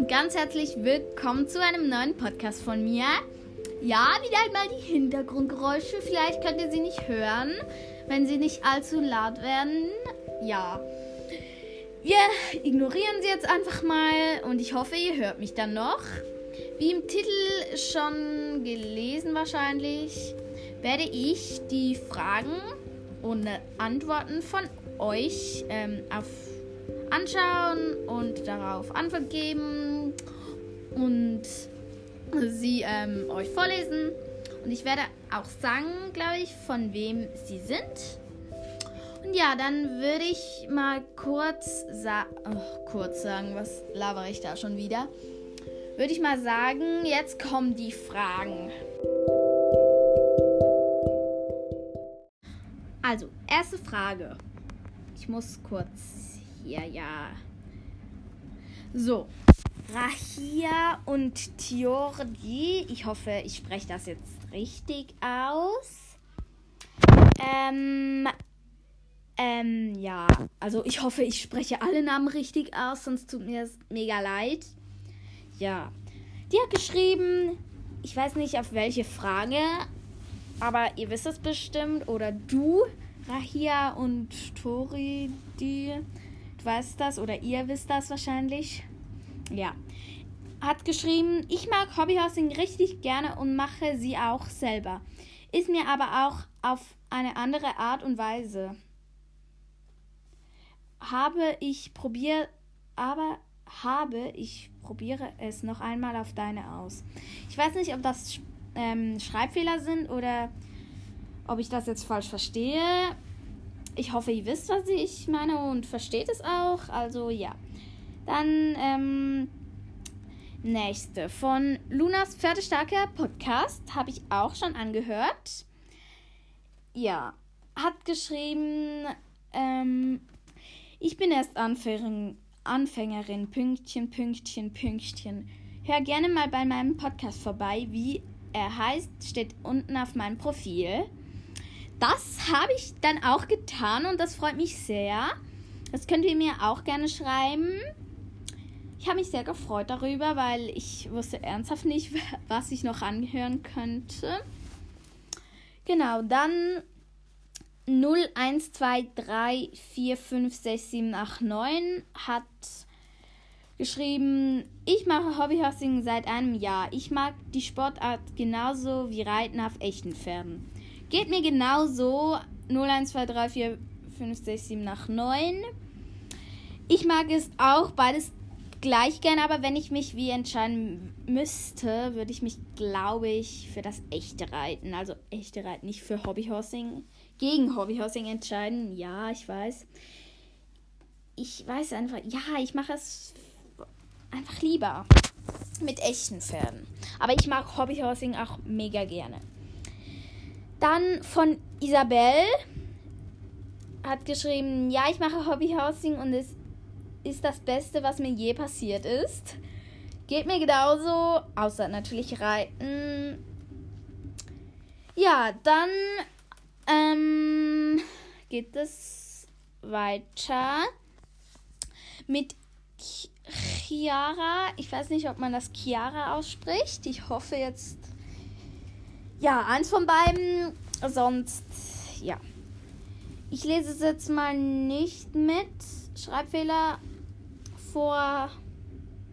und ganz herzlich willkommen zu einem neuen Podcast von mir. Ja, wieder einmal die Hintergrundgeräusche. Vielleicht könnt ihr sie nicht hören, wenn sie nicht allzu laut werden. Ja. Wir ignorieren sie jetzt einfach mal und ich hoffe, ihr hört mich dann noch. Wie im Titel schon gelesen wahrscheinlich, werde ich die Fragen und Antworten von euch ähm, auf anschauen und darauf Antwort geben und sie ähm, euch vorlesen. Und ich werde auch sagen, glaube ich, von wem sie sind. Und ja, dann würde ich mal kurz, sa oh, kurz sagen, was labere ich da schon wieder? Würde ich mal sagen, jetzt kommen die Fragen. Also, erste Frage. Ich muss kurz hier, ja. So. Rahia und Tiordi. Ich hoffe, ich spreche das jetzt richtig aus. Ähm, ähm, ja. Also ich hoffe, ich spreche alle Namen richtig aus, sonst tut mir das mega leid. Ja. Die hat geschrieben, ich weiß nicht auf welche Frage, aber ihr wisst es bestimmt. Oder du, Rahia und Tori, die. Du weißt das oder ihr wisst das wahrscheinlich. Ja. Hat geschrieben, ich mag Hobbyhousing richtig gerne und mache sie auch selber. Ist mir aber auch auf eine andere Art und Weise. Habe ich probiert, aber habe ich probiere es noch einmal auf deine aus. Ich weiß nicht, ob das ähm, Schreibfehler sind oder ob ich das jetzt falsch verstehe. Ich hoffe, ihr wisst, was ich meine und versteht es auch. Also ja. Dann ähm, nächste von Lunas Pferdestarker Podcast habe ich auch schon angehört. Ja, hat geschrieben, ähm, ich bin erst Anfängerin, Anfängerin, Pünktchen, Pünktchen, Pünktchen. Hör gerne mal bei meinem Podcast vorbei. Wie er heißt, steht unten auf meinem Profil. Das habe ich dann auch getan und das freut mich sehr. Das könnt ihr mir auch gerne schreiben. Ich habe mich sehr gefreut darüber, weil ich wusste ernsthaft nicht, was ich noch anhören könnte. Genau, dann 0123456789 hat geschrieben, ich mache Hobbyhorsing seit einem Jahr. Ich mag die Sportart genauso wie Reiten auf echten Pferden. Geht mir genauso 0123456789. Ich mag es auch beides gleich gern, aber wenn ich mich wie entscheiden müsste, würde ich mich, glaube ich, für das echte Reiten, also echte Reiten, nicht für Hobbyhorsing, gegen Hobbyhorsing entscheiden. Ja, ich weiß. Ich weiß einfach, ja, ich mache es einfach lieber mit echten Pferden. Aber ich mag Hobbyhorsing auch mega gerne. Dann von Isabel hat geschrieben, ja, ich mache Hobbyhousing und es ist das Beste, was mir je passiert ist. Geht mir genauso, außer natürlich Reiten. Ja, dann ähm, geht es weiter mit Chiara. Ich weiß nicht, ob man das Chiara ausspricht. Ich hoffe jetzt. Ja, eins von beiden. Sonst, ja. Ich lese es jetzt mal nicht mit. Schreibfehler vor.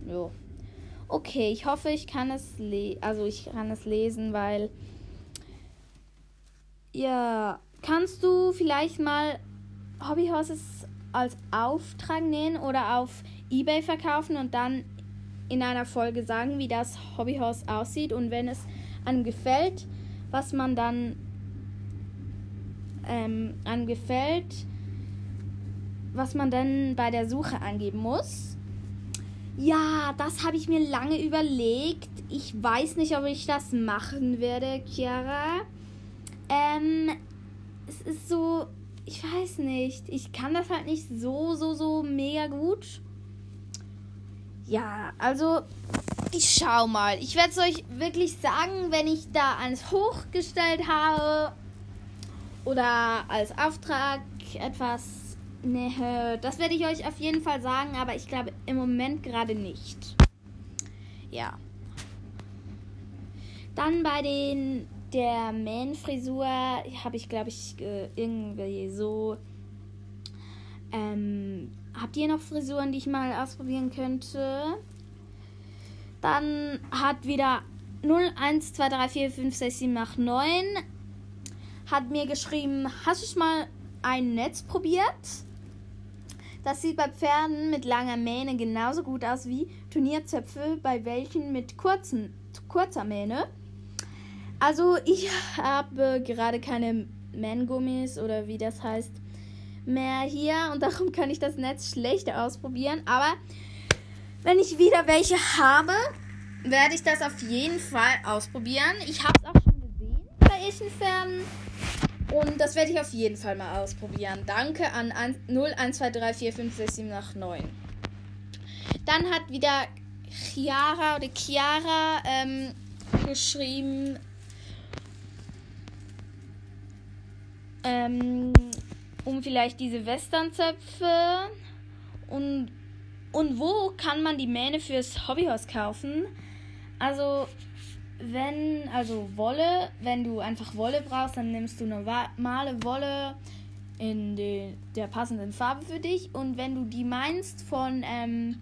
Jo. Okay, ich hoffe, ich kann es le also ich kann es lesen, weil ja, kannst du vielleicht mal Hobbyhorses als Auftrag nehmen oder auf eBay verkaufen und dann in einer Folge sagen, wie das Hobbyhorse aussieht und wenn es einem gefällt, was man dann ähm, einem gefällt, was man dann bei der Suche angeben muss. Ja, das habe ich mir lange überlegt. Ich weiß nicht, ob ich das machen werde, Chiara. Ähm, es ist so, ich weiß nicht. Ich kann das halt nicht so, so, so mega gut. Ja, also ich schau mal. Ich werde es euch wirklich sagen, wenn ich da eins hochgestellt habe oder als Auftrag etwas Nee, das werde ich euch auf jeden Fall sagen, aber ich glaube im Moment gerade nicht. ja. Dann bei den der Man-Frisur habe ich, glaube ich, irgendwie so. Ähm, habt ihr noch Frisuren, die ich mal ausprobieren könnte? Dann hat wieder 0, 1, 2, 3, 4, 5, 6, 7, 8, 9 hat mir geschrieben, hast du schon mal ein Netz probiert? Das sieht bei Pferden mit langer Mähne genauso gut aus wie Turnierzöpfe bei welchen mit kurzen, kurzer Mähne. Also ich habe gerade keine Man-Gummis oder wie das heißt mehr hier und darum kann ich das Netz schlecht ausprobieren. Aber wenn ich wieder welche habe, werde ich das auf jeden Fall ausprobieren. Ich habe es auch schon gesehen bei echten Pferden. Und das werde ich auf jeden Fall mal ausprobieren. Danke an 0, 1, 2, 3, 4, 5, 6, 7, 8, 9. Dann hat wieder Chiara oder Chiara ähm, geschrieben. Ähm, um vielleicht diese Westernzöpfe. Und, und wo kann man die Mähne fürs Hobbyhaus kaufen? Also wenn, also Wolle, wenn du einfach Wolle brauchst, dann nimmst du normale Wolle in de, der passenden Farbe für dich. Und wenn du die meinst von ähm,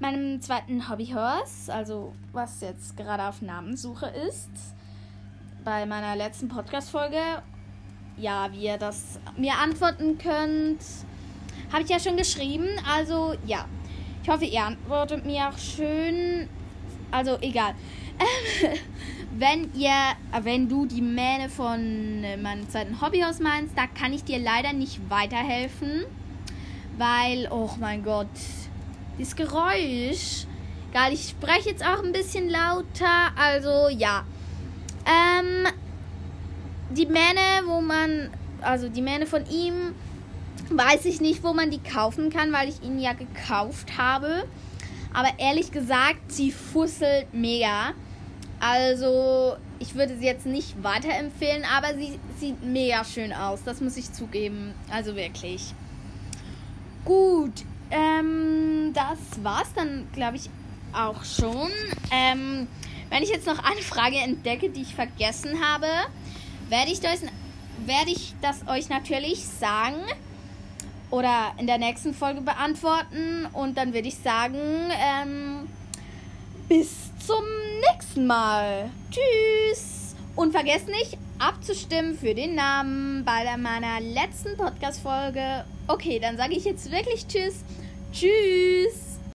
meinem zweiten Hobbyhorse, also was jetzt gerade auf Namenssuche ist, bei meiner letzten Podcast-Folge, ja, wie ihr das mir antworten könnt, habe ich ja schon geschrieben. Also ja, ich hoffe, ihr antwortet mir auch schön. Also egal. wenn ihr, äh, wenn du die Mähne von äh, meinem zweiten Hobbyhaus meinst, da kann ich dir leider nicht weiterhelfen, weil, oh mein Gott, das Geräusch. Egal, ich spreche jetzt auch ein bisschen lauter, also ja. Ähm, die Mähne, wo man, also die Mähne von ihm, weiß ich nicht, wo man die kaufen kann, weil ich ihn ja gekauft habe. Aber ehrlich gesagt, sie fusselt mega. Also, ich würde sie jetzt nicht weiterempfehlen, aber sie sieht mega schön aus. Das muss ich zugeben. Also wirklich. Gut, ähm, das war's dann, glaube ich, auch schon. Ähm, wenn ich jetzt noch eine Frage entdecke, die ich vergessen habe, werde ich, das, werde ich das euch natürlich sagen oder in der nächsten Folge beantworten. Und dann würde ich sagen, ähm, bis zum nächsten Mal. Tschüss. Und vergesst nicht, abzustimmen für den Namen bei meiner letzten Podcast-Folge. Okay, dann sage ich jetzt wirklich Tschüss. Tschüss.